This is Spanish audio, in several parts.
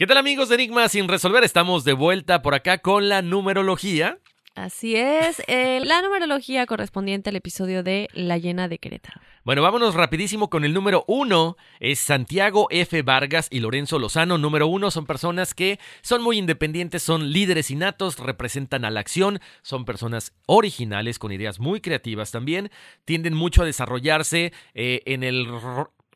¿Qué tal amigos de Enigma sin resolver? Estamos de vuelta por acá con la numerología. Así es, eh, la numerología correspondiente al episodio de La llena de Querétaro. Bueno, vámonos rapidísimo con el número uno. Es Santiago F. Vargas y Lorenzo Lozano. Número uno son personas que son muy independientes, son líderes innatos, representan a la acción, son personas originales con ideas muy creativas también, tienden mucho a desarrollarse eh, en el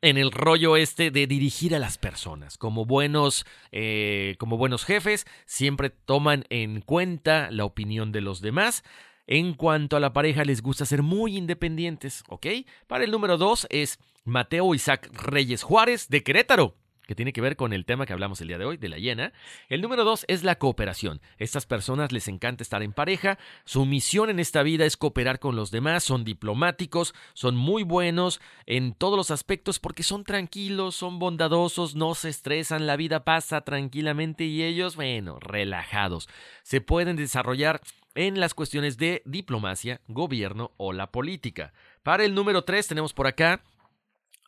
en el rollo este de dirigir a las personas. Como buenos, eh, como buenos jefes, siempre toman en cuenta la opinión de los demás. En cuanto a la pareja, les gusta ser muy independientes, ¿ok? Para el número dos es Mateo Isaac Reyes Juárez de Querétaro que tiene que ver con el tema que hablamos el día de hoy, de la hiena. El número dos es la cooperación. Estas personas les encanta estar en pareja. Su misión en esta vida es cooperar con los demás. Son diplomáticos, son muy buenos en todos los aspectos porque son tranquilos, son bondadosos, no se estresan, la vida pasa tranquilamente y ellos, bueno, relajados. Se pueden desarrollar en las cuestiones de diplomacia, gobierno o la política. Para el número tres tenemos por acá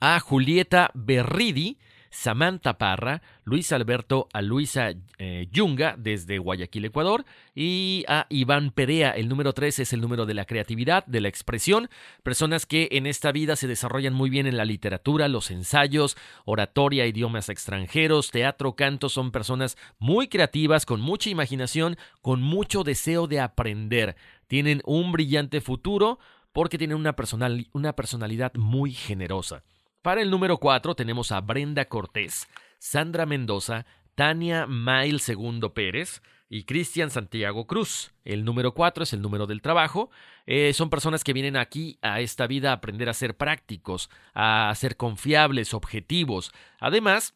a Julieta Berridi. Samantha Parra, Luis Alberto a Luisa eh, Yunga desde Guayaquil, Ecuador, y a Iván Perea. El número 3 es el número de la creatividad, de la expresión. Personas que en esta vida se desarrollan muy bien en la literatura, los ensayos, oratoria, idiomas extranjeros, teatro, canto. Son personas muy creativas, con mucha imaginación, con mucho deseo de aprender. Tienen un brillante futuro porque tienen una, personal, una personalidad muy generosa. Para el número 4 tenemos a Brenda Cortés, Sandra Mendoza, Tania Mail Segundo Pérez y Cristian Santiago Cruz. El número 4 es el número del trabajo. Eh, son personas que vienen aquí a esta vida a aprender a ser prácticos, a ser confiables, objetivos. Además,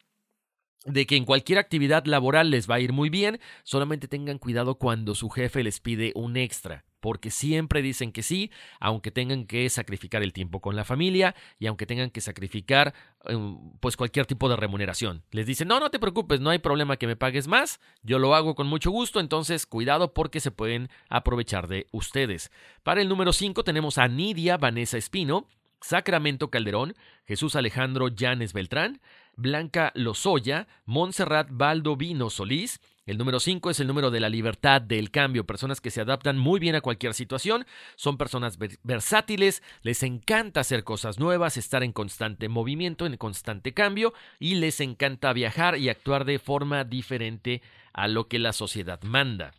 de que en cualquier actividad laboral les va a ir muy bien, solamente tengan cuidado cuando su jefe les pide un extra, porque siempre dicen que sí, aunque tengan que sacrificar el tiempo con la familia y aunque tengan que sacrificar um, pues cualquier tipo de remuneración. Les dicen, no, no te preocupes, no hay problema que me pagues más, yo lo hago con mucho gusto, entonces cuidado porque se pueden aprovechar de ustedes. Para el número 5 tenemos a Nidia Vanessa Espino, Sacramento Calderón, Jesús Alejandro Llanes Beltrán, Blanca Lozoya, Montserrat Valdovino Solís. El número 5 es el número de la libertad, del cambio, personas que se adaptan muy bien a cualquier situación, son personas versátiles, les encanta hacer cosas nuevas, estar en constante movimiento, en constante cambio y les encanta viajar y actuar de forma diferente a lo que la sociedad manda.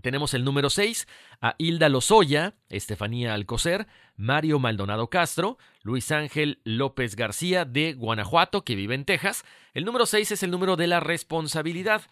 Tenemos el número 6 a Hilda Lozoya, Estefanía Alcocer, Mario Maldonado Castro, Luis Ángel López García de Guanajuato, que vive en Texas. El número 6 es el número de la responsabilidad.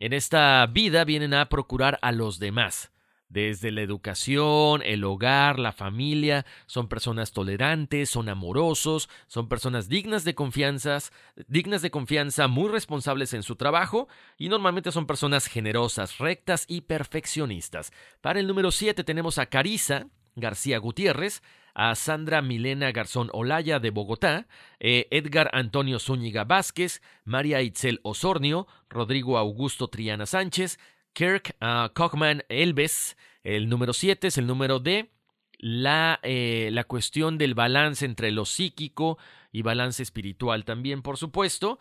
En esta vida vienen a procurar a los demás. Desde la educación, el hogar, la familia, son personas tolerantes, son amorosos, son personas dignas de confianza, dignas de confianza, muy responsables en su trabajo y normalmente son personas generosas, rectas y perfeccionistas. Para el número 7 tenemos a Carisa García Gutiérrez, a Sandra Milena Garzón Olaya de Bogotá, eh, Edgar Antonio Zúñiga Vázquez, María Itzel Osornio, Rodrigo Augusto Triana Sánchez, Kirk uh, Kochman Elves. El número 7 es el número de la, eh, la cuestión del balance entre lo psíquico y balance espiritual también, por supuesto.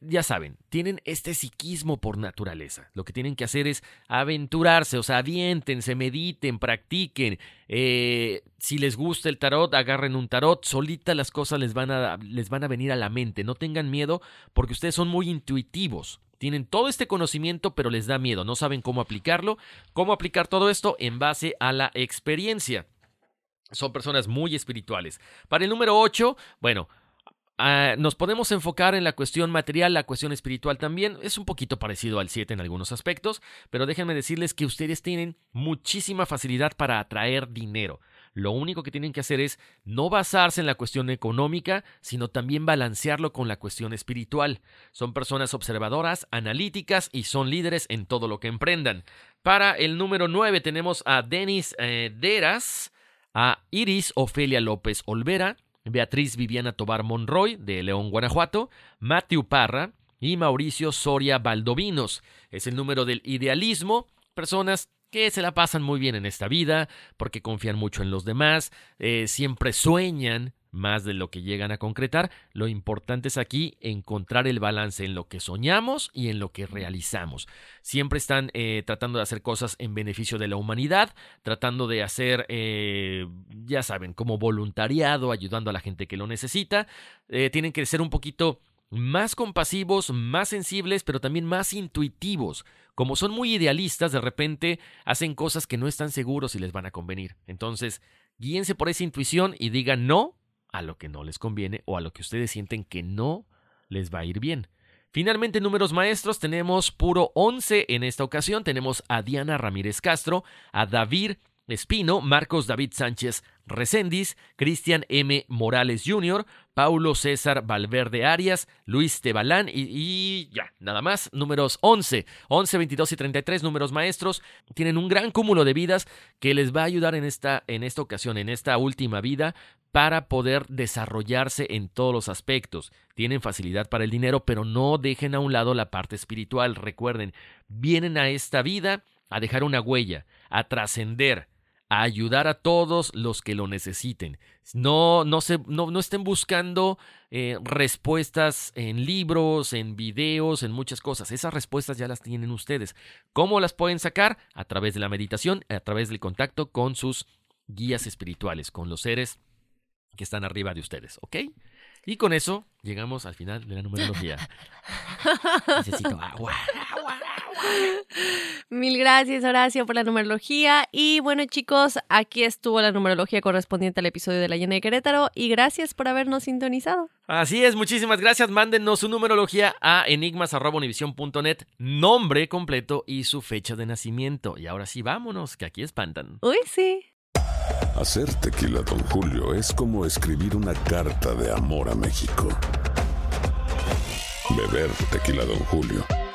Ya saben, tienen este psiquismo por naturaleza. Lo que tienen que hacer es aventurarse, o sea, aviéntense, mediten, practiquen. Eh, si les gusta el tarot, agarren un tarot. Solita las cosas les van, a, les van a venir a la mente. No tengan miedo porque ustedes son muy intuitivos. Tienen todo este conocimiento, pero les da miedo, no saben cómo aplicarlo. ¿Cómo aplicar todo esto? En base a la experiencia. Son personas muy espirituales. Para el número 8, bueno, Uh, nos podemos enfocar en la cuestión material, la cuestión espiritual también. Es un poquito parecido al 7 en algunos aspectos, pero déjenme decirles que ustedes tienen muchísima facilidad para atraer dinero. Lo único que tienen que hacer es no basarse en la cuestión económica, sino también balancearlo con la cuestión espiritual. Son personas observadoras, analíticas y son líderes en todo lo que emprendan. Para el número 9 tenemos a Denis eh, Deras, a Iris Ofelia López Olvera, Beatriz Viviana Tobar Monroy, de León, Guanajuato, Matthew Parra y Mauricio Soria Valdovinos. Es el número del idealismo, personas que se la pasan muy bien en esta vida, porque confían mucho en los demás, eh, siempre sueñan más de lo que llegan a concretar. Lo importante es aquí encontrar el balance en lo que soñamos y en lo que realizamos. Siempre están eh, tratando de hacer cosas en beneficio de la humanidad, tratando de hacer, eh, ya saben, como voluntariado, ayudando a la gente que lo necesita. tienen que ser un poquito más compasivos, más sensibles, pero también más intuitivos. Como son muy idealistas, de repente hacen cosas que no están seguros si les van a convenir. Entonces, guíense por esa intuición y digan no a lo que no les conviene o a lo que ustedes sienten que no les va a ir bien. Finalmente, números maestros, tenemos puro 11 en esta ocasión. Tenemos a Diana Ramírez Castro, a David Espino, Marcos David Sánchez Recendis, Cristian M. Morales Jr., Paulo César Valverde Arias, Luis Tebalán y, ya, nada más. Números 11, 11, 22 y 33, números maestros. Tienen un gran cúmulo de vidas que les va a ayudar en esta, en esta ocasión, en esta última vida, para poder desarrollarse en todos los aspectos. Tienen facilidad para el dinero, pero no dejen a un lado la parte espiritual. Recuerden, vienen a esta vida a dejar una huella, a trascender, a ayudar a todos los que lo necesiten. No, no, se, no, estén buscando eh, respuestas en libros, en videos, en muchas cosas. Esas respuestas ya las tienen ustedes. ¿Cómo las pueden sacar? A través de la meditación, a través del contacto con sus guías espirituales, con los seres que están arriba de ustedes, ¿ok? Y con eso llegamos al final de la numerología. Necesito agua. Mil gracias, Horacio, por la numerología. Y bueno, chicos, aquí estuvo la numerología correspondiente al episodio de La Llena de Querétaro. Y gracias por habernos sintonizado. Así es, muchísimas gracias. Mándenos su numerología a enigmas.univision.net, nombre completo y su fecha de nacimiento. Y ahora sí, vámonos, que aquí espantan. Uy, sí. Hacer tequila, don Julio, es como escribir una carta de amor a México. Beber tequila, don Julio